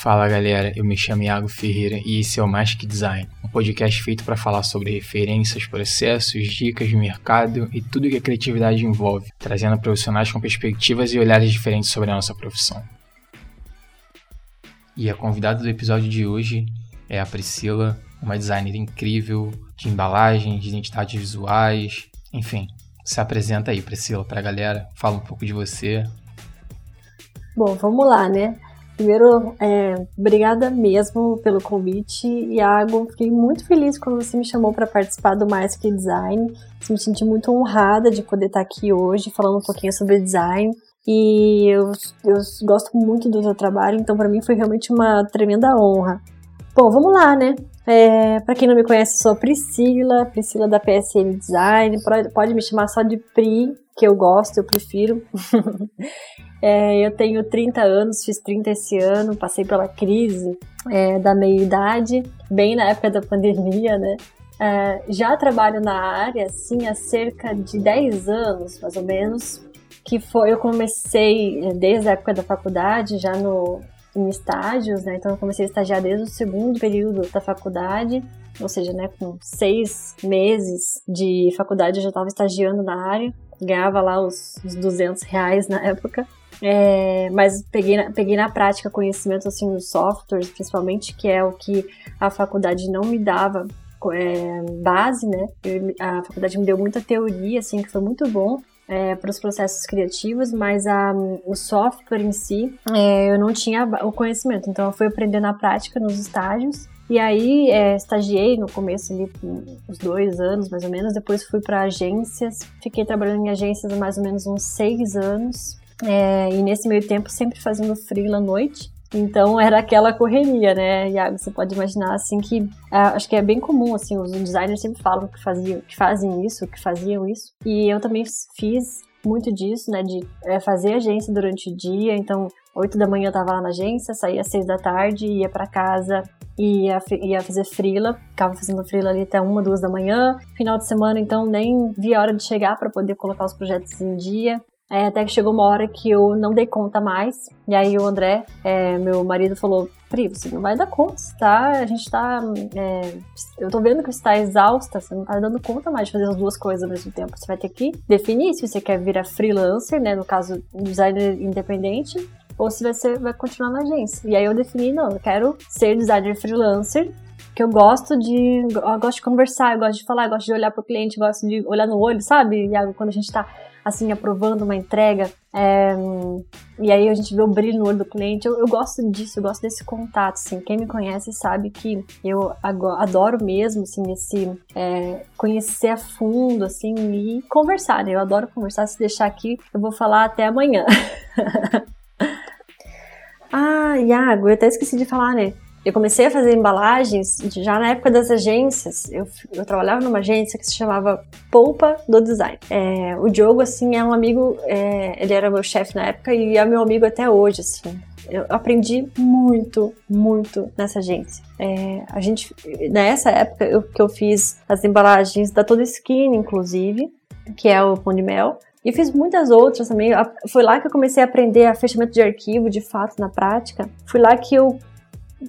Fala galera, eu me chamo Iago Ferreira e esse é o Magic Design, um podcast feito para falar sobre referências, processos, dicas de mercado e tudo que a criatividade envolve, trazendo profissionais com perspectivas e olhares diferentes sobre a nossa profissão. E a convidada do episódio de hoje é a Priscila, uma designer incrível de embalagem, de identidades visuais, enfim. Se apresenta aí, Priscila, para a galera, fala um pouco de você. Bom, vamos lá, né? Primeiro, é, obrigada mesmo pelo convite, Iago. Fiquei muito feliz quando você me chamou para participar do Mais Que Design. Me senti muito honrada de poder estar aqui hoje falando um pouquinho sobre design. E eu, eu gosto muito do seu trabalho, então para mim foi realmente uma tremenda honra. Bom, vamos lá, né? É, para quem não me conhece, sou a Priscila, Priscila da PSN Design. Pode me chamar só de Pri, que eu gosto, eu prefiro. É, eu tenho 30 anos, fiz 30 esse ano, passei pela crise é, da meia-idade, bem na época da pandemia, né? É, já trabalho na área, assim, há cerca de 10 anos, mais ou menos, que foi, eu comecei é, desde a época da faculdade, já no, em estágios, né? Então eu comecei a estagiar desde o segundo período da faculdade, ou seja, né, com seis meses de faculdade eu já estava estagiando na área, ganhava lá os, os 200 reais na época. É, mas peguei na, peguei na prática conhecimento assim dos softwares, principalmente, que é o que a faculdade não me dava é, base, né? Eu, a faculdade me deu muita teoria, assim, que foi muito bom. É, para os processos criativos, mas a, o software em si é, eu não tinha o conhecimento, então eu fui aprender na prática nos estágios. E aí, é, estagiei no começo ali, uns dois anos mais ou menos. Depois fui para agências, fiquei trabalhando em agências há mais ou menos uns seis anos. É, e nesse meio tempo sempre fazendo freela à noite. Então era aquela correria, né, Iago? Você pode imaginar assim que uh, acho que é bem comum assim, os designers sempre falam que faziam, que fazem isso, que faziam isso. E eu também fiz muito disso, né, de é, fazer agência durante o dia. Então, 8 da manhã eu tava lá na agência, saía às 6 da tarde, ia para casa, ia, ia fazer frila, ficava fazendo frila ali até uma, duas da manhã. Final de semana, então, nem via a hora de chegar para poder colocar os projetos em dia. É, até que chegou uma hora que eu não dei conta mais. E aí o André, é, meu marido, falou: Pri, você não vai dar conta, tá? A gente tá. É, eu tô vendo que você tá exausta, você não tá dando conta mais de fazer as duas coisas ao mesmo tempo. Você vai ter que definir se você quer virar freelancer, né? No caso, designer independente, ou se você vai continuar na agência. E aí eu defini: não, eu quero ser designer freelancer que eu gosto de eu gosto de conversar, eu gosto de falar, eu gosto de olhar pro cliente, eu gosto de olhar no olho, sabe? E quando a gente tá assim, aprovando uma entrega, é, e aí a gente vê o brilho no olho do cliente. Eu, eu, gosto disso, eu gosto desse contato, assim. Quem me conhece sabe que eu adoro mesmo, assim, esse é, conhecer a fundo, assim, e conversar, né? Eu adoro conversar. Se deixar aqui, eu vou falar até amanhã. ah, Iago, eu até esqueci de falar, né? Eu comecei a fazer embalagens já na época das agências. Eu, eu trabalhava numa agência que se chamava Polpa do Design. É, o Diogo, assim, é um amigo, é, ele era meu chefe na época e é meu amigo até hoje, assim. Eu aprendi muito, muito nessa agência. É, a gente, nessa época eu, que eu fiz as embalagens da Toda Skin, inclusive, que é o pão de mel. E fiz muitas outras também. Foi lá que eu comecei a aprender a fechamento de arquivo, de fato, na prática. Foi lá que eu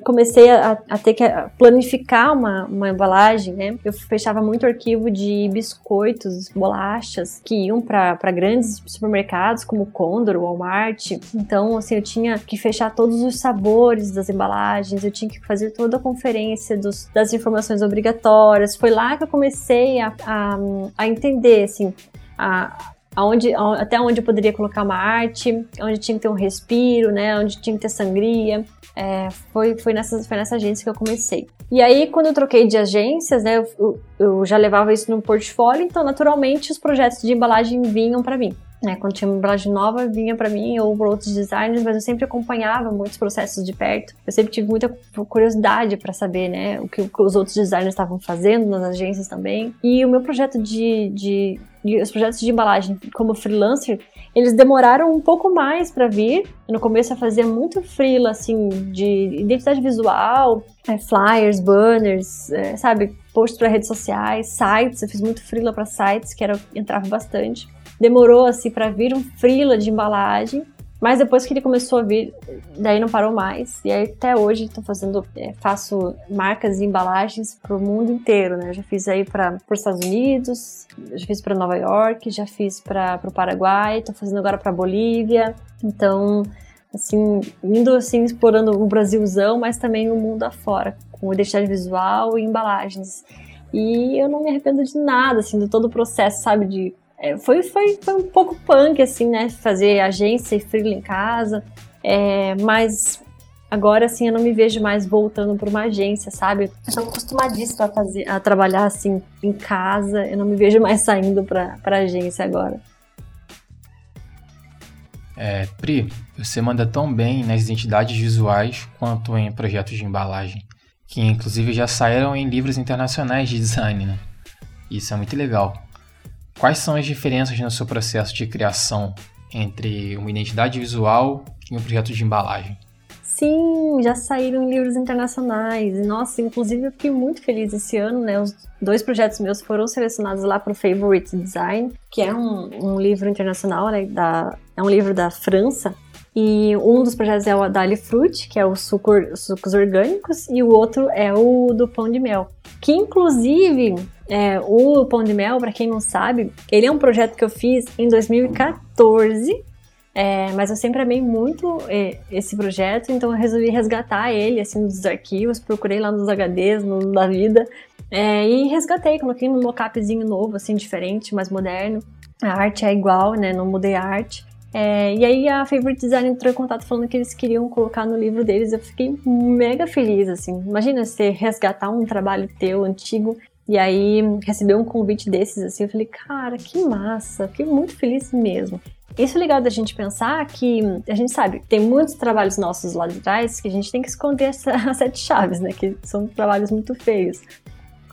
comecei a, a, ter que planificar uma, uma embalagem, né? Eu fechava muito arquivo de biscoitos, bolachas que iam para grandes supermercados como Condor, Walmart. Então, assim, eu tinha que fechar todos os sabores das embalagens, eu tinha que fazer toda a conferência dos, das informações obrigatórias. Foi lá que eu comecei a, a, a entender, assim, a, aonde, até onde eu poderia colocar uma arte, onde tinha que ter um respiro, né? Onde tinha que ter sangria. É, foi, foi, nessa, foi nessa agência que eu comecei. E aí, quando eu troquei de agências, né, eu, eu já levava isso no portfólio, então naturalmente os projetos de embalagem vinham para mim. Né, quando tinha uma embalagem nova, vinha para mim ou para outros designers, mas eu sempre acompanhava muitos processos de perto. Eu sempre tive muita curiosidade para saber né, o, que, os outros designers estavam fazendo nas agências também. E o meu projeto de, de os projetos de embalagem como freelancer, eles demoraram um pouco mais para vir. No começo eu fazia muito freela, assim, de identidade visual, é, flyers, banners, é, sabe, posts para redes sociais, sites. Eu fiz muito freela para sites, que era entrava bastante. Demorou assim para vir um freela de embalagem. Mas depois que ele começou a vir, daí não parou mais. E aí até hoje estou fazendo, é, faço marcas e embalagens para o mundo inteiro, né? Já fiz aí para os Estados Unidos, já fiz para Nova York, já fiz para o Paraguai, estou fazendo agora para Bolívia. Então, assim, indo assim explorando o Brasilzão, mas também o mundo afora, com identidade visual e embalagens. E eu não me arrependo de nada, assim, de todo o processo, sabe, de é, foi, foi, foi um pouco punk, assim, né? Fazer agência e freela em casa. É, mas agora, assim, eu não me vejo mais voltando para uma agência, sabe? Eu tô acostumadíssima a, fazer, a trabalhar, assim, em casa. Eu não me vejo mais saindo para agência agora. É, Pri, você manda tão bem nas identidades visuais quanto em projetos de embalagem, que inclusive já saíram em livros internacionais de design, né? Isso é muito legal. Quais são as diferenças no seu processo de criação entre uma identidade visual e um projeto de embalagem? Sim, já saíram livros internacionais. Nossa, inclusive eu fiquei muito feliz esse ano, né? Os dois projetos meus foram selecionados lá para o Favorite Design, que é um, um livro internacional, né? Da, é um livro da França. E um dos projetos é o Dali Fruit, que é o suco, sucos orgânicos, e o outro é o do pão de mel. Que inclusive é, o Pão de Mel, para quem não sabe, ele é um projeto que eu fiz em 2014, é, mas eu sempre amei muito é, esse projeto, então eu resolvi resgatar ele, assim, dos arquivos, procurei lá nos HDs, no, da vida, é, e resgatei, coloquei num mockupzinho novo, assim, diferente, mais moderno. A arte é igual, né, não mudei a arte. É, e aí a Favorite Design entrou em contato falando que eles queriam colocar no livro deles. Eu fiquei mega feliz, assim. Imagina você resgatar um trabalho teu antigo e aí receber um convite desses assim, eu falei, cara, que massa, fiquei muito feliz mesmo. Isso é legal da gente pensar que a gente sabe, tem muitos trabalhos nossos lá de trás que a gente tem que esconder as sete chaves, né? Que são trabalhos muito feios.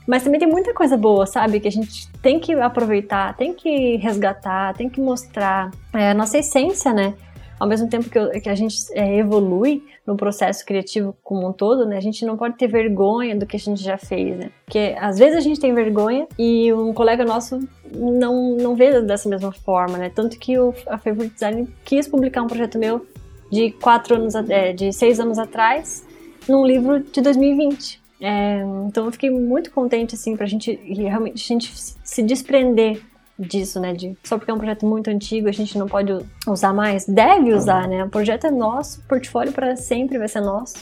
Mas também tem muita coisa boa, sabe? Que a gente tem que aproveitar, tem que resgatar, tem que mostrar é, a nossa essência, né? ao mesmo tempo que, eu, que a gente é, evolui no processo criativo como um todo, né, a gente não pode ter vergonha do que a gente já fez, né? Porque às vezes a gente tem vergonha e um colega nosso não, não vê dessa mesma forma, né? Tanto que o, a Favorite Design quis publicar um projeto meu de quatro anos, é, de seis anos atrás, num livro de 2020. É, então eu fiquei muito contente assim pra gente realmente a gente se desprender disso, né? De só porque é um projeto muito antigo a gente não pode usar mais. Deve usar, né? O projeto é nosso, o portfólio para sempre vai ser nosso.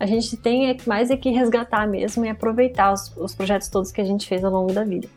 A gente tem é mais é que resgatar mesmo e aproveitar os, os projetos todos que a gente fez ao longo da vida.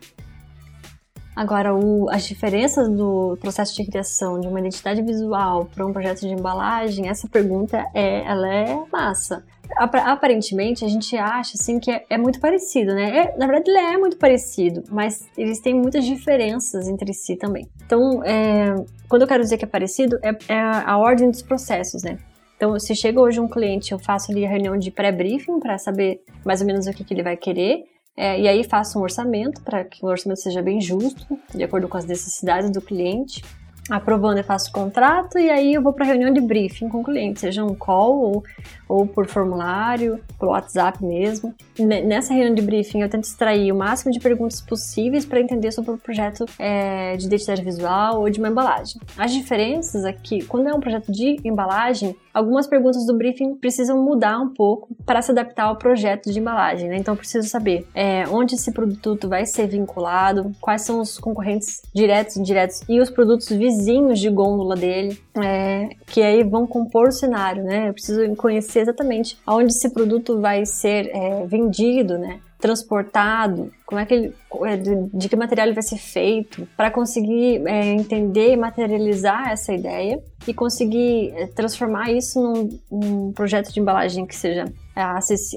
Agora, o, as diferenças do processo de criação de uma identidade visual para um projeto de embalagem, essa pergunta é, ela é massa aparentemente a gente acha assim que é, é muito parecido, né? É, na verdade ele é muito parecido, mas eles têm muitas diferenças entre si também. Então, é, quando eu quero dizer que é parecido, é, é a ordem dos processos, né? Então, se chega hoje um cliente, eu faço ali a reunião de pré-briefing para saber mais ou menos o que, que ele vai querer. É, e aí faço um orçamento para que o orçamento seja bem justo, de acordo com as necessidades do cliente aprovando eu faço o contrato e aí eu vou para reunião de briefing com o cliente, seja um call ou, ou por formulário, por WhatsApp mesmo. Nessa reunião de briefing eu tento extrair o máximo de perguntas possíveis para entender sobre o projeto é, de identidade visual ou de uma embalagem. As diferenças aqui, quando é um projeto de embalagem, algumas perguntas do briefing precisam mudar um pouco para se adaptar ao projeto de embalagem, né? Então preciso saber é, onde esse produto vai ser vinculado, quais são os concorrentes diretos e indiretos e os produtos vizinhos de gôndola dele, é, que aí vão compor o cenário, né? Eu preciso conhecer exatamente aonde esse produto vai ser é, vendido, né? Transportado, como é que ele, é, de que material ele vai ser feito, para conseguir é, entender e materializar essa ideia e conseguir é, transformar isso num, num, projeto de embalagem que seja é,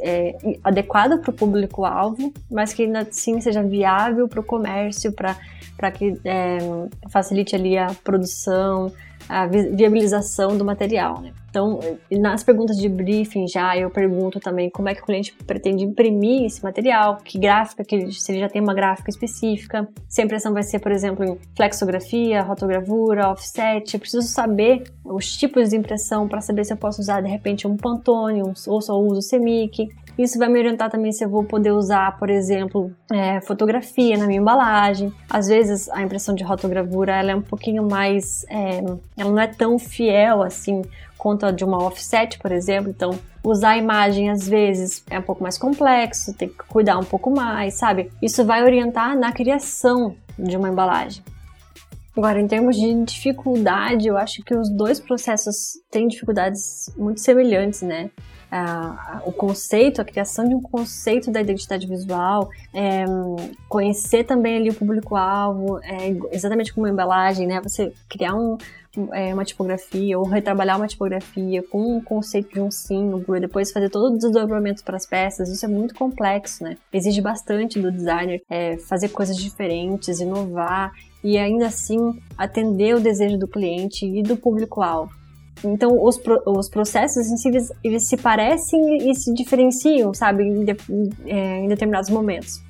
é adequado para o público-alvo, mas que ainda assim seja viável para o comércio, para que é, facilite ali a produção, a viabilização do material. Né? Então, nas perguntas de briefing já eu pergunto também como é que o cliente pretende imprimir esse material, que gráfica, que ele, se ele já tem uma gráfica específica, se a impressão vai ser, por exemplo, em flexografia, rotogravura, offset. Eu preciso saber os tipos de impressão para saber se eu posso usar de repente um Pantone um, ou só uso Semic. Isso vai me orientar também se eu vou poder usar, por exemplo, é, fotografia na minha embalagem. Às vezes a impressão de rotogravura ela é um pouquinho mais, é, ela não é tão fiel assim quanto a de uma offset, por exemplo. Então, usar a imagem às vezes é um pouco mais complexo, tem que cuidar um pouco mais, sabe? Isso vai orientar na criação de uma embalagem. Agora, em termos de dificuldade, eu acho que os dois processos têm dificuldades muito semelhantes, né? O conceito, a criação de um conceito da identidade visual, é, conhecer também ali o público-alvo, é, exatamente como uma embalagem, né? Você criar um, é, uma tipografia ou retrabalhar uma tipografia com um conceito de um símbolo e depois fazer todo o desdobramento para as peças, isso é muito complexo, né? Exige bastante do designer é, fazer coisas diferentes, inovar e ainda assim atender o desejo do cliente e do público-alvo. Então, os, os processos em si, eles se parecem e se diferenciam, sabe, em, de, é, em determinados momentos.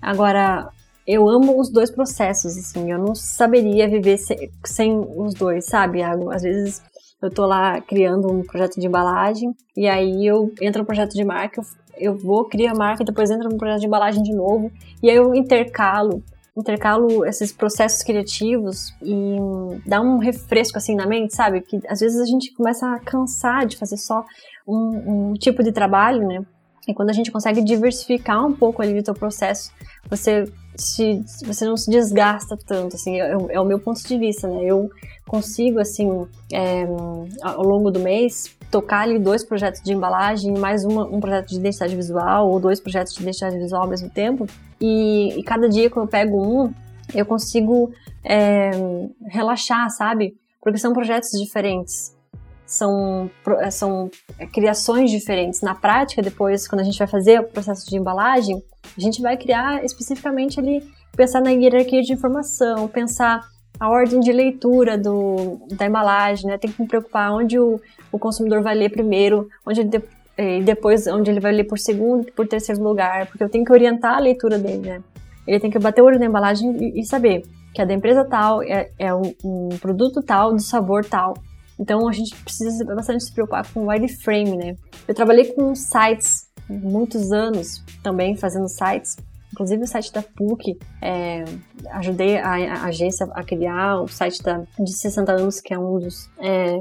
Agora, eu amo os dois processos, assim, eu não saberia viver sem, sem os dois, sabe? Às vezes eu tô lá criando um projeto de embalagem e aí eu entro no projeto de marca, eu, eu vou, crio a marca, depois entro no projeto de embalagem de novo e aí eu intercalo intercalo esses processos criativos e dá um refresco assim na mente, sabe? Que às vezes a gente começa a cansar de fazer só um, um tipo de trabalho, né? E quando a gente consegue diversificar um pouco ali o teu processo, você se, você não se desgasta tanto, assim, é, é, o meu ponto de vista, né? Eu consigo, assim, é, ao longo do mês, tocar ali dois projetos de embalagem, mais uma, um projeto de identidade visual, ou dois projetos de identidade visual ao mesmo tempo, e, e cada dia que eu pego um, eu consigo é, relaxar, sabe? Porque são projetos diferentes são, são criações diferentes. Na prática, depois, quando a gente vai fazer o processo de embalagem, a gente vai criar especificamente ali, pensar na hierarquia de informação, pensar a ordem de leitura do, da embalagem, né? Tem que me preocupar onde o, o consumidor vai ler primeiro, onde ele de, e depois onde ele vai ler por segundo, por terceiro lugar, porque eu tenho que orientar a leitura dele, né? Ele tem que bater o olho na embalagem e, e saber que a da empresa tal é, é um, um produto tal, do sabor tal. Então a gente precisa bastante se preocupar com o wireframe, né? Eu trabalhei com sites muitos anos também fazendo sites, inclusive o site da PUC, é, ajudei a, a, agência a criar o site da, de 60 anos, que é um dos, é,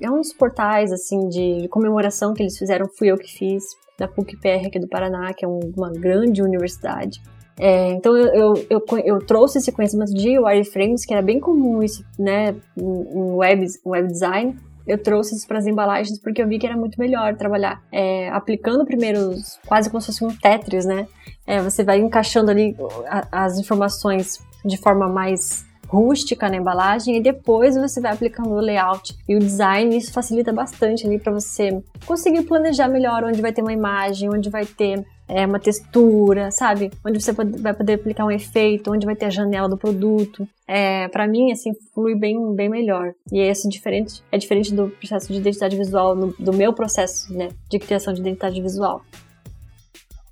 é um dos portais assim de, de comemoração que eles fizeram, fui eu que fiz, da PUC-PR aqui do Paraná, que é um, uma grande universidade. É, então eu, eu, eu, eu, trouxe esse conhecimento de wireframes, que era bem comum isso, né, em web, web design. Eu trouxe isso para as embalagens porque eu vi que era muito melhor trabalhar é, aplicando primeiro quase como se fosse um Tetris, né? É, você vai encaixando ali as informações de forma mais rústica na embalagem e depois você vai aplicando o layout e o design. Isso facilita bastante ali para você conseguir planejar melhor onde vai ter uma imagem, onde vai ter é, uma textura, sabe? Onde você vai poder aplicar um efeito, onde vai ter a janela do produto. É, para mim, assim, flui bem, bem melhor. E esse diferente, é diferente do processo de identidade visual, no, do meu processo, né, de criação de identidade visual.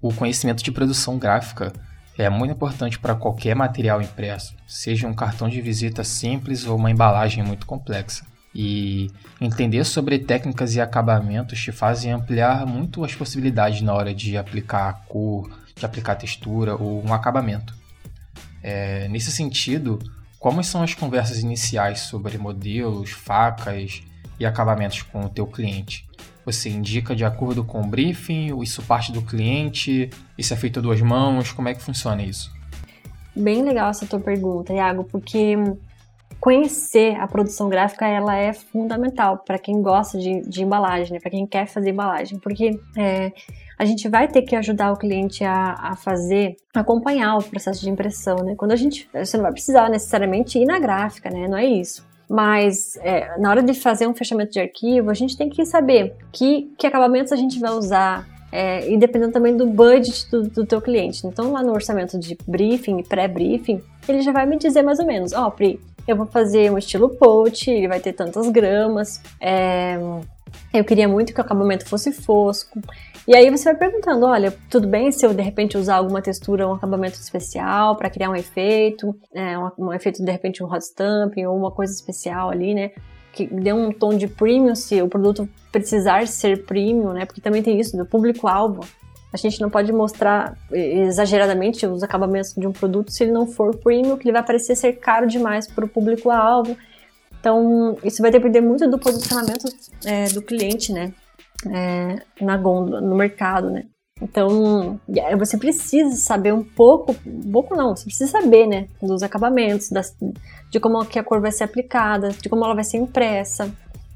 O conhecimento de produção gráfica é muito importante para qualquer material impresso, seja um cartão de visita simples ou uma embalagem muito complexa. E entender sobre técnicas e acabamentos te fazem ampliar muito as possibilidades na hora de aplicar cor, de aplicar textura ou um acabamento. É, nesse sentido, como são as conversas iniciais sobre modelos, facas e acabamentos com o teu cliente? Você indica de acordo com o briefing, isso parte do cliente, isso é feito a duas mãos, como é que funciona isso? Bem legal essa tua pergunta, Iago, porque conhecer a produção gráfica ela é fundamental para quem gosta de, de embalagem, né? para quem quer fazer embalagem, porque é, a gente vai ter que ajudar o cliente a, a fazer, acompanhar o processo de impressão, né? Quando a gente, você não vai precisar necessariamente ir na gráfica, né? Não é isso. Mas é, na hora de fazer um fechamento de arquivo, a gente tem que saber que, que acabamentos a gente vai usar, é, e dependendo também do budget do, do teu cliente. Então, lá no orçamento de briefing, pré-briefing, ele já vai me dizer mais ou menos, ó, oh, Pri, eu vou fazer um estilo poach, ele vai ter tantas gramas, é, eu queria muito que o acabamento fosse fosco. E aí você vai perguntando, olha, tudo bem se eu de repente usar alguma textura, um acabamento especial para criar um efeito, é, um, um, efeito de repente um hot stamping ou uma coisa especial ali, né? Que dê um tom de premium se o produto precisar ser premium, né? Porque também tem isso do público-alvo. A gente não pode mostrar exageradamente os acabamentos de um produto se ele não for premium, que ele vai parecer ser caro demais para o público-alvo. Então, isso vai depender muito do posicionamento é, do cliente, né? É, na gôndola, no mercado, né? Então, você precisa saber um pouco, pouco não, você precisa saber, né, dos acabamentos, das, de como que a cor vai ser aplicada, de como ela vai ser impressa.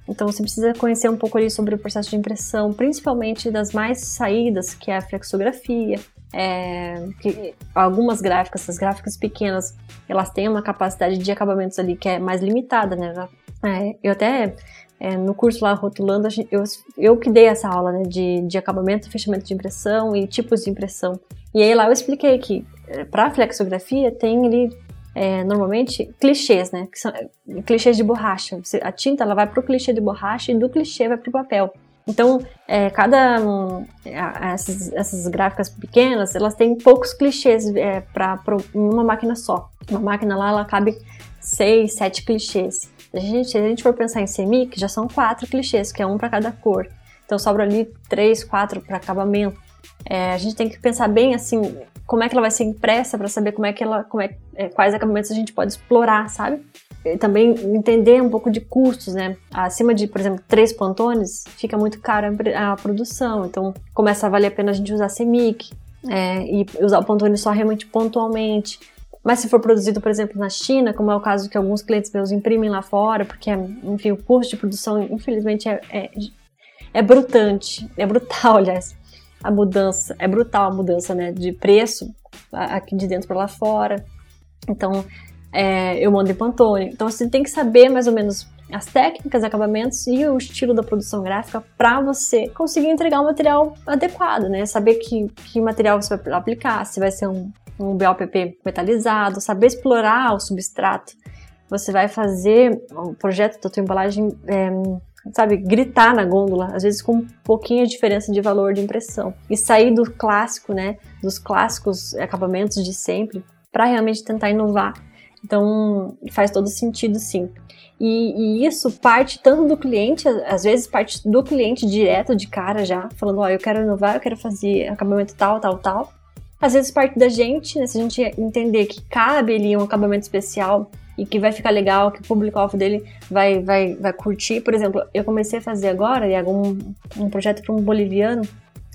Então, você precisa conhecer um pouco ali sobre o processo de impressão, principalmente das mais saídas, que é a flexografia, é, que algumas gráficas, essas gráficas pequenas, elas têm uma capacidade de acabamentos ali que é mais limitada, né? É, eu até é, no curso lá rotulando, eu, eu que dei essa aula né, de, de acabamento, fechamento de impressão e tipos de impressão. E aí lá eu expliquei que é, para flexografia tem ali é, normalmente clichês, né? Que são clichês de borracha. A tinta ela vai para o clichê de borracha e do clichê vai para o papel. Então, é, cada um, essas, essas, gráficas pequenas, elas têm poucos clichês é, para uma máquina só. Uma máquina lá, ela cabe seis, sete clichês. A gente, se a gente for pensar em semic, já são quatro clichês, que é um para cada cor. Então sobra ali três, quatro para acabamento. É, a gente tem que pensar bem assim, como é que ela vai ser impressa para saber como é que ela, como é, é, quais acabamentos a gente pode explorar, sabe? também entender um pouco de custos, né? Acima de, por exemplo, três pantones, fica muito cara a produção. Então, começa a valer a pena a gente usar CEMIC é, e usar o pantone só realmente pontualmente. Mas se for produzido, por exemplo, na China, como é o caso que alguns clientes meus imprimem lá fora, porque, enfim, o custo de produção, infelizmente, é, é, é brutante, é brutal, aliás, a mudança, é brutal a mudança, né, de preço aqui de dentro para lá fora. Então, é, eu mando em Pantone. Então você tem que saber mais ou menos as técnicas, acabamentos e o estilo da produção gráfica para você conseguir entregar um material adequado, né? Saber que, que material você vai aplicar, se vai ser um, um BOPP metalizado, saber explorar o substrato. Você vai fazer o projeto da tua embalagem, é, sabe, gritar na gôndola, às vezes com um pouquinho de diferença de valor de impressão. E sair do clássico, né, dos clássicos acabamentos de sempre, para realmente tentar inovar então, faz todo sentido, sim. E, e, isso parte tanto do cliente, às vezes parte do cliente direto de cara já, falando, ó, oh, eu quero inovar, eu quero fazer acabamento tal, tal, tal. Às vezes parte da gente, né, se a gente entender que cabe ali um acabamento especial e que vai ficar legal, que o público-alvo dele vai, vai, vai curtir. Por exemplo, eu comecei a fazer agora, um, um projeto para um boliviano,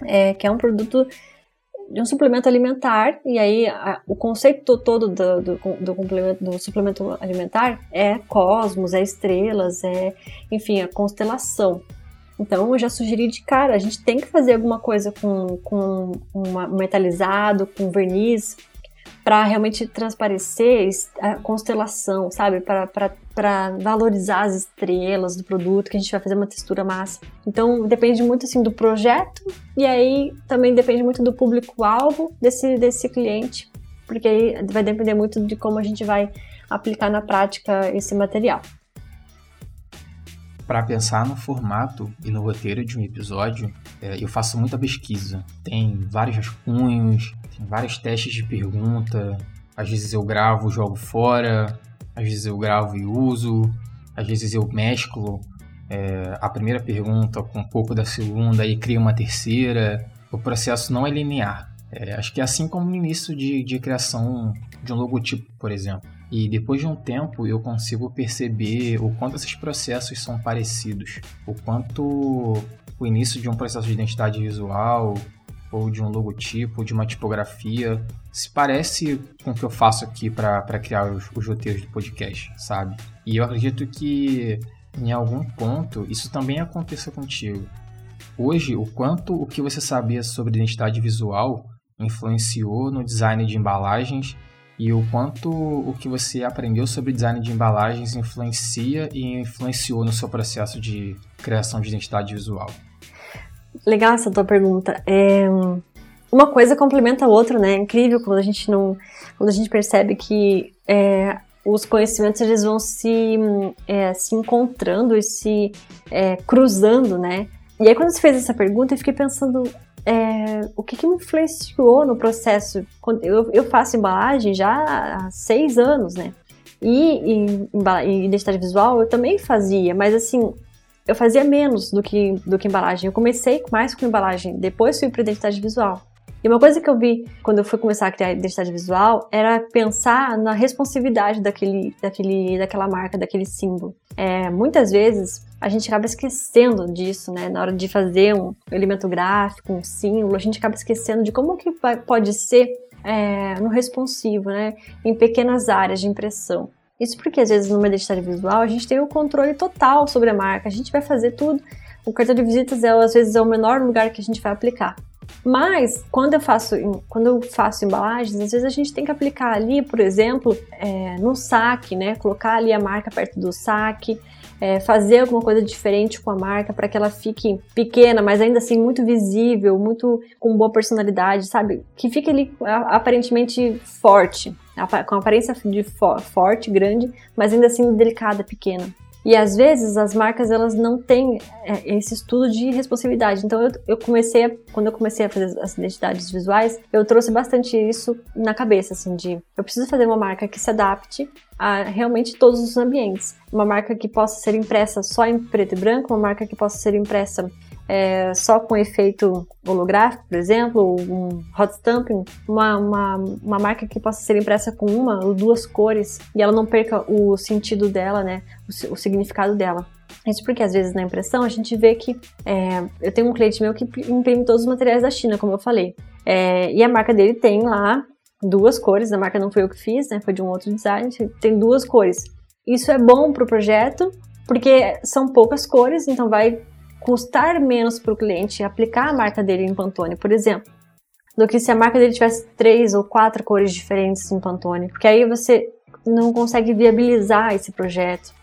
é, que é um produto de um suplemento alimentar, e aí a, o conceito todo do, do, do, do suplemento alimentar é cosmos, é estrelas, é, enfim, a constelação. Então eu já sugeri de cara, a gente tem que fazer alguma coisa com, com um metalizado, com verniz, para realmente transparecer a constelação, sabe? Para valorizar as estrelas do produto, que a gente vai fazer uma textura massa. Então, depende muito, assim, do projeto e aí também depende muito do público-alvo desse, desse cliente, porque aí vai depender muito de como a gente vai aplicar na prática esse material. Para pensar no formato e no roteiro de um episódio, é, eu faço muita pesquisa. Tem vários rascunhos, tem vários testes de pergunta. Às vezes eu gravo, jogo fora. Às vezes eu gravo e uso. Às vezes eu mesclo é, a primeira pergunta com um pouco da segunda e crio uma terceira. O processo não é linear. É, acho que é assim como no início de, de criação de um logotipo, por exemplo. E depois de um tempo eu consigo perceber o quanto esses processos são parecidos, o quanto o início de um processo de identidade visual ou de um logotipo, de uma tipografia, se parece com o que eu faço aqui para criar os, os roteiros do podcast, sabe? E eu acredito que em algum ponto isso também aconteça contigo. Hoje, o quanto o que você sabia sobre identidade visual influenciou no design de embalagens e o quanto o que você aprendeu sobre design de embalagens influencia e influenciou no seu processo de criação de identidade visual. Legal essa tua pergunta. É, uma coisa complementa a outra, né? É incrível quando a gente não, quando a gente percebe que é, os conhecimentos eles vão se, é, se encontrando e se é, cruzando, né? E aí quando você fez essa pergunta, eu fiquei pensando é, o que, que, me influenciou no processo. Eu, eu, faço embalagem já há seis anos, né? E, em identidade visual eu também fazia, mas assim, eu fazia menos do que, do que embalagem. Eu comecei mais com embalagem, depois fui para identidade visual. E uma coisa que eu vi quando eu fui começar a criar identidade visual era pensar na responsividade daquele, daquele, daquela marca, daquele símbolo. É, muitas vezes a gente acaba esquecendo disso, né? Na hora de fazer um elemento gráfico, um símbolo, a gente acaba esquecendo de como que vai, pode ser é, no responsivo, né? Em pequenas áreas de impressão. Isso porque às vezes numa identidade visual a gente tem o controle total sobre a marca, a gente vai fazer tudo. O cartão de visitas é às vezes é o menor lugar que a gente vai aplicar. Mas quando eu faço, quando eu faço embalagens, às vezes a gente tem que aplicar ali, por exemplo, é, no saque, né? Colocar ali a marca perto do saque, é, fazer alguma coisa diferente com a marca para que ela fique pequena, mas ainda assim muito visível, muito com boa personalidade, sabe? Que fique ali aparentemente forte, com aparência de forte, grande, mas ainda assim delicada, pequena. E às vezes as marcas elas não têm é, esse estudo de responsabilidade. Então eu, eu comecei, a, quando eu comecei a fazer as identidades visuais, eu trouxe bastante isso na cabeça, assim, de eu preciso fazer uma marca que se adapte a realmente todos os ambientes. Uma marca que possa ser impressa só em preto e branco, uma marca que possa ser impressa é, só com efeito holográfico, por exemplo, um hot stamping, uma, uma, uma marca que possa ser impressa com uma ou duas cores e ela não perca o sentido dela, né, o, o significado dela. Isso porque às vezes na impressão a gente vê que é, eu tenho um cliente meu que imprime todos os materiais da China, como eu falei, é, e a marca dele tem lá duas cores. A marca não foi eu que fiz, né? Foi de um outro design. Tem duas cores. Isso é bom para o projeto porque são poucas cores, então vai custar menos para o cliente aplicar a marca dele em Pantone, por exemplo, do que se a marca dele tivesse três ou quatro cores diferentes em Pantone, porque aí você não consegue viabilizar esse projeto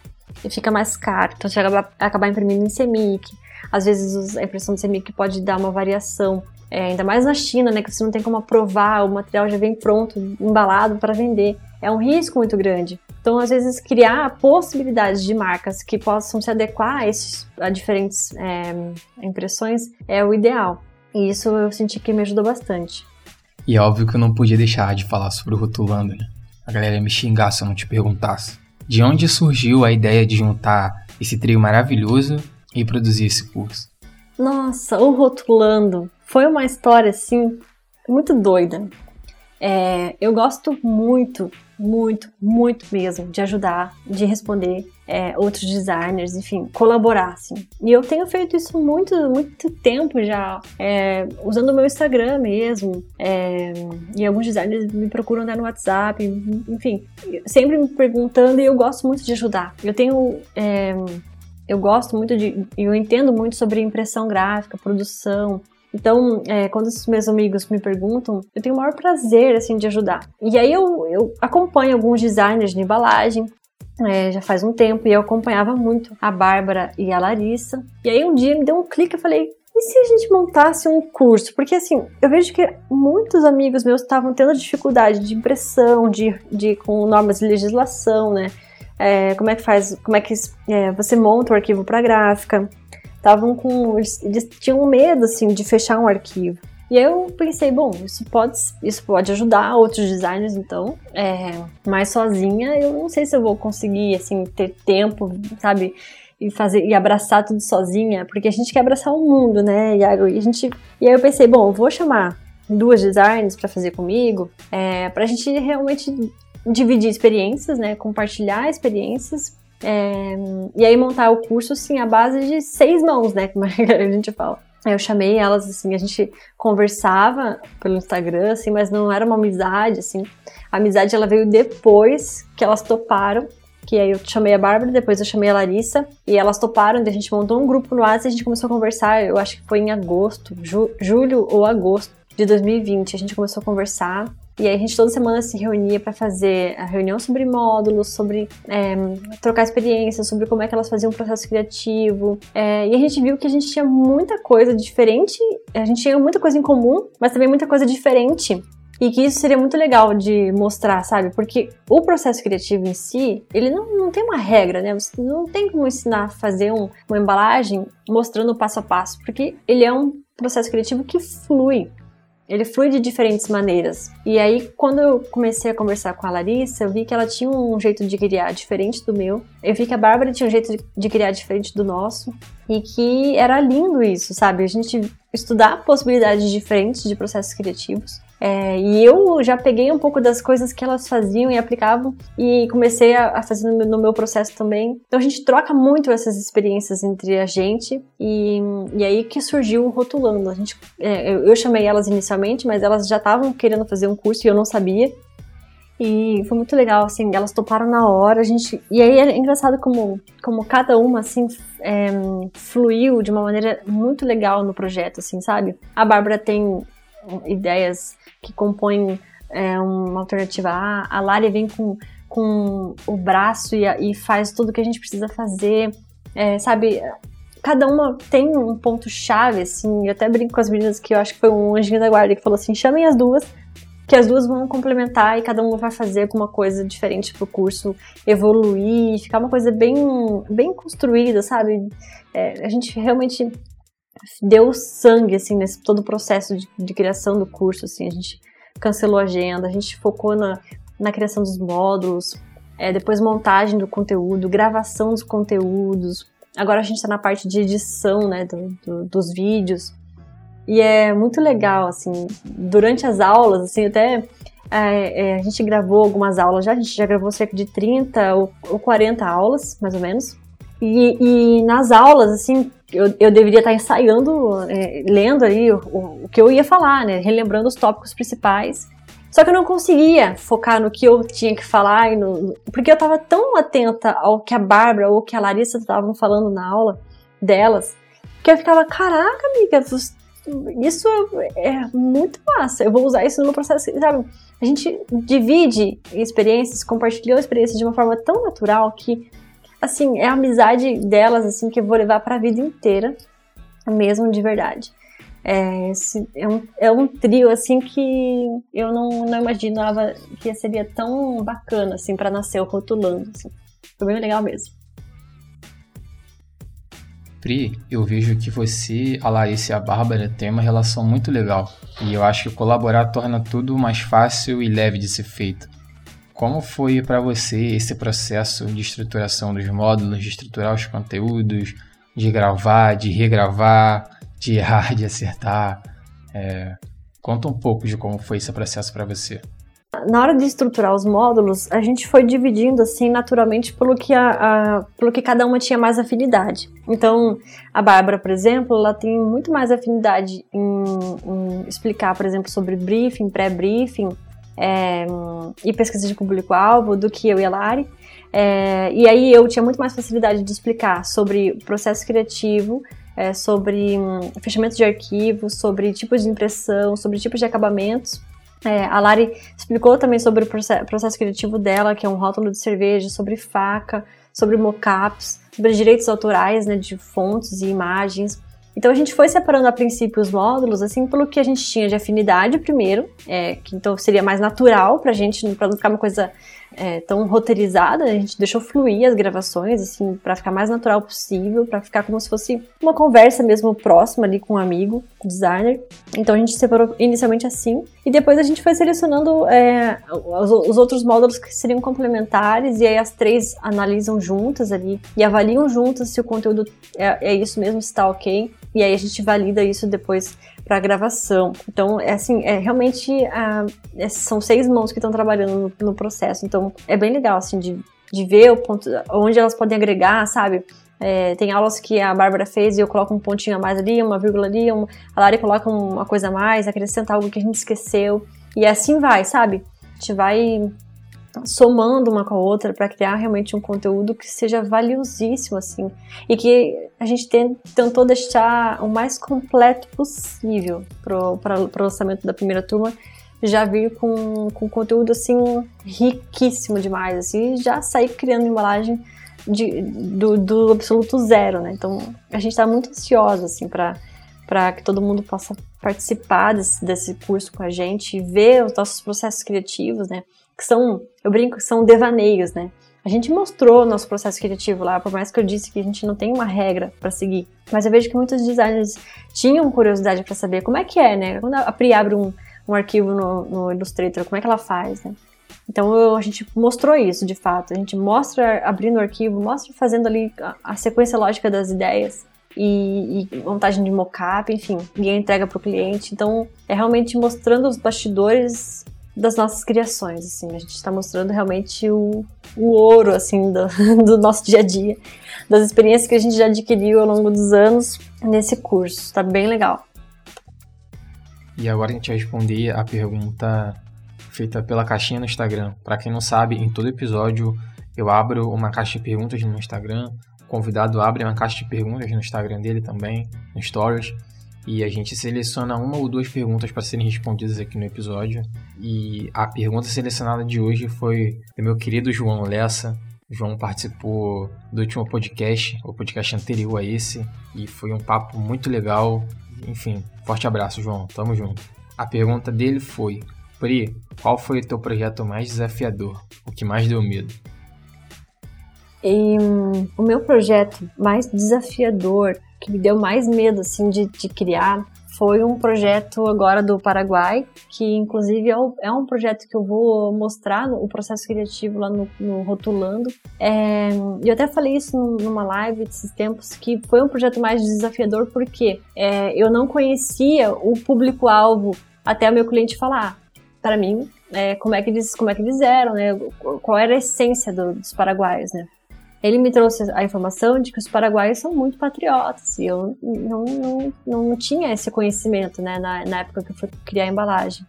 e fica mais caro. Então você acaba acabar imprimindo em CMYK. Às vezes a impressão de CMYK pode dar uma variação, é, ainda mais na China, né, que você não tem como aprovar, o material já vem pronto, embalado para vender. É um risco muito grande. Então, às vezes, criar possibilidades de marcas que possam se adequar a, esses, a diferentes é, impressões é o ideal. E isso eu senti que me ajudou bastante. E é óbvio que eu não podia deixar de falar sobre o Rotulando, né? A galera ia me xingar se eu não te perguntasse. De onde surgiu a ideia de juntar esse trio maravilhoso e produzir esse curso? Nossa, o Rotulando foi uma história assim muito doida. É, eu gosto muito, muito, muito mesmo de ajudar, de responder é, outros designers, enfim, colaborar, assim. E eu tenho feito isso muito, muito tempo já, é, usando o meu Instagram mesmo. É, e alguns designers me procuram né, no WhatsApp, enfim, sempre me perguntando e eu gosto muito de ajudar. Eu tenho é, eu gosto muito de, eu entendo muito sobre impressão gráfica, produção, então, é, quando os meus amigos me perguntam, eu tenho o maior prazer, assim, de ajudar. E aí eu, eu acompanho alguns designers de embalagem, é, já faz um tempo, e eu acompanhava muito a Bárbara e a Larissa. E aí um dia me deu um clique, eu falei, e se a gente montasse um curso? Porque assim, eu vejo que muitos amigos meus estavam tendo dificuldade de impressão, de, de com normas de legislação, né? É, como é que faz, como é que é, você monta o arquivo para gráfica? Estavam com. Eles tinham medo, assim, de fechar um arquivo. E eu pensei, bom, isso pode, isso pode ajudar outros designers, então, é, mas sozinha eu não sei se eu vou conseguir, assim, ter tempo, sabe, e fazer e abraçar tudo sozinha, porque a gente quer abraçar o mundo, né, Iago? E a gente, e aí eu pensei, bom, vou chamar duas designers para fazer comigo, é, para a gente realmente dividir experiências, né, compartilhar experiências é, e aí montar o curso, assim, a base de seis mãos, né? Como a gente fala. Eu chamei elas, assim, a gente conversava pelo Instagram, assim, mas não era uma amizade, assim. A amizade, ela veio depois que elas toparam, que aí eu chamei a Bárbara, depois eu chamei a Larissa, e elas toparam, a gente montou um grupo no WhatsApp a gente começou a conversar, eu acho que foi em agosto, ju, julho ou agosto de 2020, a gente começou a conversar, e aí a gente toda semana se reunia para fazer a reunião sobre módulos, sobre é, trocar experiências, sobre como é que elas faziam o processo criativo. É, e a gente viu que a gente tinha muita coisa diferente, a gente tinha muita coisa em comum, mas também muita coisa diferente. E que isso seria muito legal de mostrar, sabe? Porque o processo criativo em si, ele não, não tem uma regra, né? Você não tem como ensinar a fazer um, uma embalagem mostrando passo a passo, porque ele é um processo criativo que flui. Ele flui de diferentes maneiras. E aí, quando eu comecei a conversar com a Larissa, eu vi que ela tinha um jeito de criar diferente do meu. Eu vi que a Bárbara tinha um jeito de criar diferente do nosso. E que era lindo isso, sabe? A gente estudar possibilidades diferentes de processos criativos. É, e eu já peguei um pouco das coisas que elas faziam e aplicavam e comecei a, a fazer no, no, meu processo também. Então a gente troca muito essas experiências entre a gente e, e aí que surgiu o Rotulando. A gente, é, eu, eu chamei elas inicialmente, mas elas já estavam querendo fazer um curso e eu não sabia. E foi muito legal, assim, elas toparam na hora, a gente... E aí é engraçado como, como cada uma, assim, é, fluiu de uma maneira muito legal no projeto, assim, sabe? A Bárbara tem ideias que compõem é, uma alternativa A, a Lari vem com, com o braço e, e faz tudo que a gente precisa fazer, é, sabe? Cada uma tem um ponto-chave, assim, eu até brinco com as meninas que eu acho que foi um anjinho da guarda que falou assim, chamem as duas, que as duas vão complementar e cada uma vai fazer alguma coisa diferente pro curso evoluir, ficar uma coisa bem, bem construída, sabe? É, a gente realmente deu sangue, assim, nesse todo o processo de, de, criação do curso, assim, a gente cancelou a agenda, a gente focou na, na criação dos módulos, é, depois montagem do conteúdo, gravação dos conteúdos, agora a gente está na parte de edição, né, do, do, dos vídeos, e é muito legal, assim, durante as aulas, assim, até é, é, a gente gravou algumas aulas já, a gente já gravou cerca de 30 ou, ou 40 aulas, mais ou menos. E, e nas aulas, assim, eu, eu deveria estar ensaiando, é, lendo ali o, o, que eu ia falar, né? Relembrando os tópicos principais. Só que eu não conseguia focar no que eu tinha que falar, no, porque eu estava tão atenta ao que a Bárbara ou que a Larissa estavam falando na aula delas, que eu ficava, caraca, amiga, isso é muito massa. Eu vou usar isso no meu processo, sabe? A gente divide experiências, compartilhou experiências de uma forma tão natural que, assim, é a amizade delas, assim, que eu vou levar para a vida inteira, mesmo de verdade. É, é, um, é um trio, assim, que eu não, não imaginava que seria tão bacana, assim, para nascer o Rotulando, assim. Foi bem legal mesmo. Pri, eu vejo que você, a Larissa e a Bárbara têm uma relação muito legal. E eu acho que colaborar torna tudo mais fácil e leve de ser feito. Como foi para você esse processo de estruturação dos módulos, de estruturar os conteúdos, de gravar, de regravar, de errar, de acertar? É... Conta um pouco de como foi esse processo para você na hora de estruturar os módulos, a gente foi dividindo assim naturalmente pelo que, a, a, pelo que cada uma tinha mais afinidade. Então, a Bárbara, por exemplo, ela tem muito mais afinidade em, em explicar, por exemplo, sobre briefing, pré-briefing é, e pesquisa de público-alvo do que eu e a Lari. É, e aí eu tinha muito mais facilidade de explicar sobre processo criativo, é, sobre um, fechamento de arquivos, sobre tipos de impressão, sobre tipos de acabamentos. É, a Lari explicou também sobre o processo criativo dela, que é um rótulo de cerveja, sobre faca, sobre mockups, sobre direitos autorais, né, de fontes e imagens. Então a gente foi separando a princípio os módulos, assim, pelo que a gente tinha de afinidade primeiro, é, que então seria mais natural pra gente, pra não ficar uma coisa é, tão roteirizada, a gente deixou fluir as gravações, assim, para ficar mais natural possível, para ficar como se fosse uma conversa mesmo próxima ali com um amigo, designer. Então a gente separou inicialmente assim, e depois a gente foi selecionando é, os, os, outros módulos que seriam complementares, e aí as três analisam juntas ali e avaliam juntas se o conteúdo é, é isso mesmo, se está ok, e aí a gente valida isso depois para gravação. Então, é assim, é realmente é, são seis mãos que estão trabalhando no, no, processo. Então, é bem legal assim de, de ver o ponto onde elas podem agregar, sabe? É, tem aulas que a Bárbara fez e eu coloco um pontinho a mais ali, uma vírgula ali, um, a Lari coloca uma coisa a mais, acrescenta algo que a gente esqueceu. E assim vai, sabe? A gente vai somando uma com a outra para criar realmente um conteúdo que seja valiosíssimo, assim, e que a gente tentou deixar o mais completo possível para o lançamento da primeira turma, já vir com, com conteúdo, assim, riquíssimo demais, assim, e já sair criando embalagem de, do, do absoluto zero, né, então a gente está muito ansiosa, assim, para para que todo mundo possa participar desse, desse curso com a gente, ver os nossos processos criativos, né? Que são, eu brinco são devaneios, né? A gente mostrou nosso processo criativo lá, por mais que eu disse que a gente não tem uma regra para seguir. Mas eu vejo que muitos designers tinham curiosidade para saber como é que é, né? Quando a Pri abre um, um arquivo no, no, Illustrator, como é que ela faz, né? Então eu, a gente mostrou isso de fato. A gente mostra abrindo o arquivo, mostra fazendo ali a, a sequência lógica das ideias e, e montagem de mockup, enfim, e a entrega para o cliente. Então é realmente mostrando os bastidores das nossas criações, assim, a gente está mostrando realmente o, o ouro, assim, do, do, nosso dia a dia, das experiências que a gente já adquiriu ao longo dos anos nesse curso, tá bem legal. E agora a gente vai responder a pergunta feita pela caixinha no Instagram. Para quem não sabe, em todo episódio eu abro uma caixa de perguntas no Instagram, o convidado abre uma caixa de perguntas no Instagram dele também, no Stories, e a gente seleciona uma ou duas perguntas para serem respondidas aqui no episódio. E a pergunta selecionada de hoje foi do meu querido João Lessa. O João participou do último podcast, o podcast anterior a esse, e foi um papo muito legal. Enfim, forte abraço, João. Tamo junto. A pergunta dele foi: Pri, qual foi o teu projeto mais desafiador? O que mais deu medo? E, um, o meu projeto mais desafiador que me deu mais medo assim de, de criar foi um projeto agora do Paraguai, que inclusive é, é um projeto que eu vou mostrar o processo criativo lá no, no Rotulando. É, eu até falei isso numa live desses tempos, que foi um projeto mais desafiador porque é, eu não conhecia o público-alvo até o meu cliente falar para mim é, como, é que eles, como é que eles eram, né? qual era a essência do, dos paraguaios, né? Ele me trouxe a informação de que os paraguaios são muito patriotas e eu não, não, não tinha esse conhecimento né, na, na época que eu fui criar a embalagem.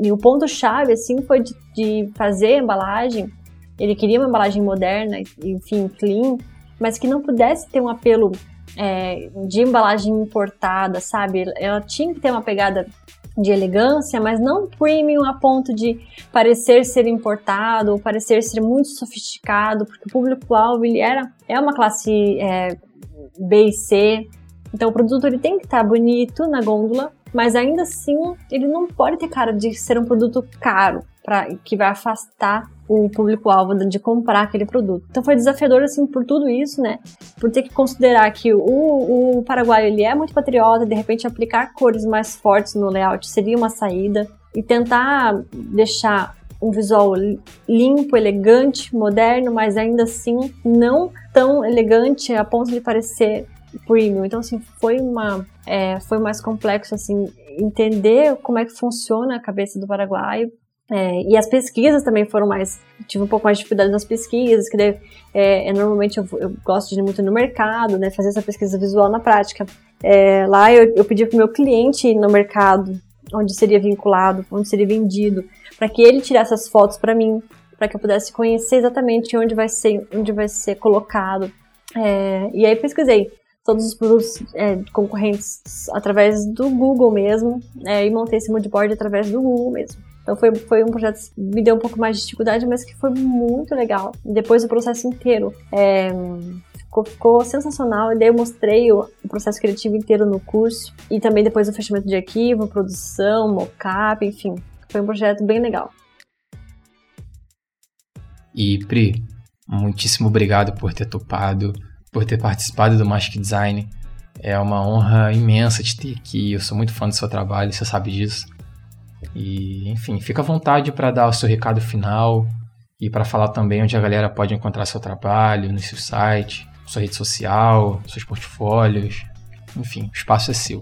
E o ponto-chave, assim, foi de, de, fazer a embalagem. Ele queria uma embalagem moderna, enfim, clean, mas que não pudesse ter um apelo é, de embalagem importada, sabe? Ela tinha que ter uma pegada de elegância, mas não premium a ponto de parecer ser importado ou parecer ser muito sofisticado, porque o público-alvo ele era é uma classe é, B e C, então o produto ele tem que estar bonito na gôndola, mas ainda assim ele não pode ter cara de ser um produto caro, pra, que vai afastar o público-alvo de comprar aquele produto. Então foi desafiador assim por tudo isso, né? Por ter que considerar que o, o Paraguai ele é muito patriota, de repente aplicar cores mais fortes no layout seria uma saída e tentar deixar um visual limpo, elegante, moderno, mas ainda assim não tão elegante a ponto de parecer premium. Então assim foi uma é, foi mais complexo assim entender como é que funciona a cabeça do paraguaio é, e as pesquisas também foram mais. Tive um pouco mais de dificuldade nas pesquisas, que daí, é, é, normalmente eu, eu, gosto de ir muito no mercado, né, fazer essa pesquisa visual na prática. É, lá eu, eu pedi para o meu cliente ir no mercado, onde seria vinculado, onde seria vendido, para que ele tirasse as fotos para mim, para que eu pudesse conhecer exatamente onde vai ser, onde vai ser colocado. É, e aí pesquisei todos os produtos é, concorrentes através do Google mesmo, é, e montei esse moodboard através do Google mesmo. Então foi, foi um projeto que me deu um pouco mais de dificuldade, mas que foi muito legal. Depois o processo inteiro é, ficou, ficou, sensacional. E daí eu mostrei o, o, processo criativo inteiro no curso. E também depois o fechamento de arquivo, produção, mockup, enfim. Foi um projeto bem legal. E Pri, muitíssimo obrigado por ter topado, por ter participado do Magic Design. É uma honra imensa te ter aqui. Eu sou muito fã do seu trabalho, você sabe disso. E, enfim, fica à vontade para dar o seu recado final e para falar também onde a galera pode encontrar seu trabalho, no seu site, sua rede social, seus portfólios. Enfim, o espaço é seu.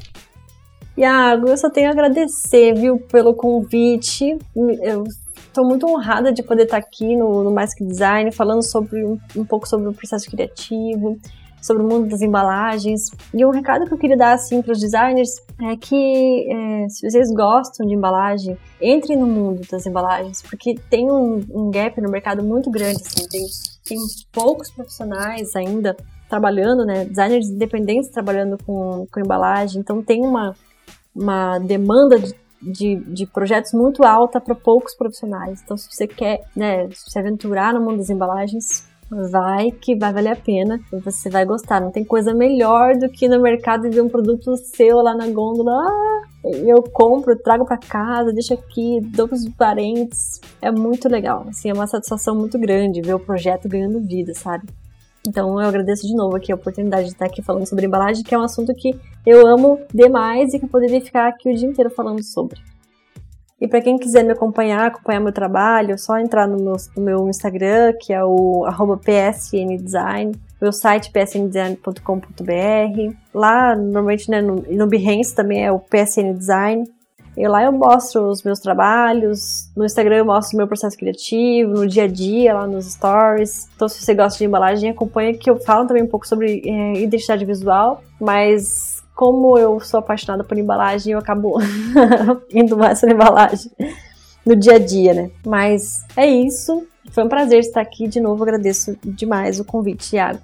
Iago, eu só tenho a agradecer, viu, pelo convite. Eu estou muito honrada de poder estar aqui no, no Mais Que Design, falando sobre um, um pouco sobre o processo criativo, sobre o mundo das embalagens. E um recado que eu queria dar assim para os designers é que é, se vocês gostam de embalagem, entrem no mundo das embalagens, porque tem um, um gap no mercado muito grande. Assim, tem, tem poucos profissionais ainda trabalhando, né? Designers independentes trabalhando com, com embalagem. Então tem uma, uma demanda de de, de, projetos muito alta para poucos profissionais. Então, se você quer né, se aventurar no mundo das embalagens, Vai que vai valer a pena, você vai gostar. Não tem coisa melhor do que no mercado ver um produto seu lá na gôndola. Ah, eu compro, trago para casa, deixo aqui, dou pros parentes. É muito legal. Assim, é uma satisfação muito grande ver o projeto ganhando vida, sabe? Então eu agradeço de novo aqui a oportunidade de estar aqui falando sobre embalagem, que é um assunto que eu amo demais e que eu poderia ficar aqui o dia inteiro falando sobre. E para quem quiser me acompanhar, acompanhar meu trabalho, é só entrar no meu, no meu Instagram, que é o psndesign, meu site psndesign.com.br. Lá, normalmente, né, no, no Behance também é o PSN Lá eu mostro os meus trabalhos, no Instagram eu mostro o meu processo criativo, no dia a dia, lá nos stories. Então, se você gosta de embalagem, acompanha que eu falo também um pouco sobre é, identidade visual, mas como eu sou apaixonada por embalagem, eu acabo indo mais para embalagem no dia a dia, né? Mas é isso. Foi um prazer estar aqui de novo. Agradeço demais o convite, Thiago.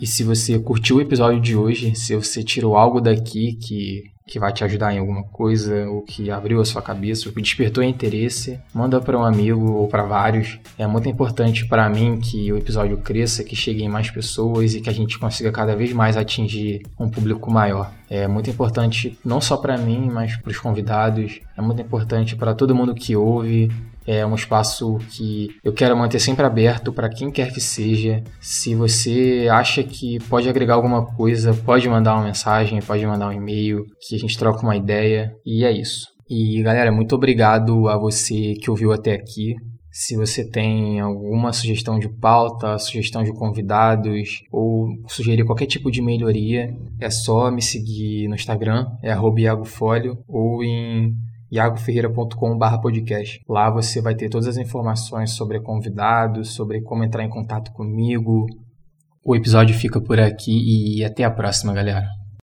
E se você curtiu o episódio de hoje, se você tirou algo daqui que que vai te ajudar em alguma coisa, ou que abriu a sua cabeça, ou que despertou interesse, manda para um amigo ou para vários. É muito importante para mim que o episódio cresça, que chegue em mais pessoas e que a gente consiga cada vez mais atingir um público maior. É muito importante não só para mim, mas para os convidados. É muito importante para todo mundo que ouve, é um espaço que eu quero manter sempre aberto para quem quer que seja. Se você acha que pode agregar alguma coisa, pode mandar uma mensagem, pode mandar um e-mail, que a gente troca uma ideia. E é isso. E galera, muito obrigado a você que ouviu até aqui. Se você tem alguma sugestão de pauta, sugestão de convidados ou sugerir qualquer tipo de melhoria, é só me seguir no Instagram, é @iagofolio ou em iagoferreira.com.br podcast. Lá você vai ter todas as informações sobre convidados, sobre como entrar em contato comigo. O episódio fica por aqui e até a próxima, galera.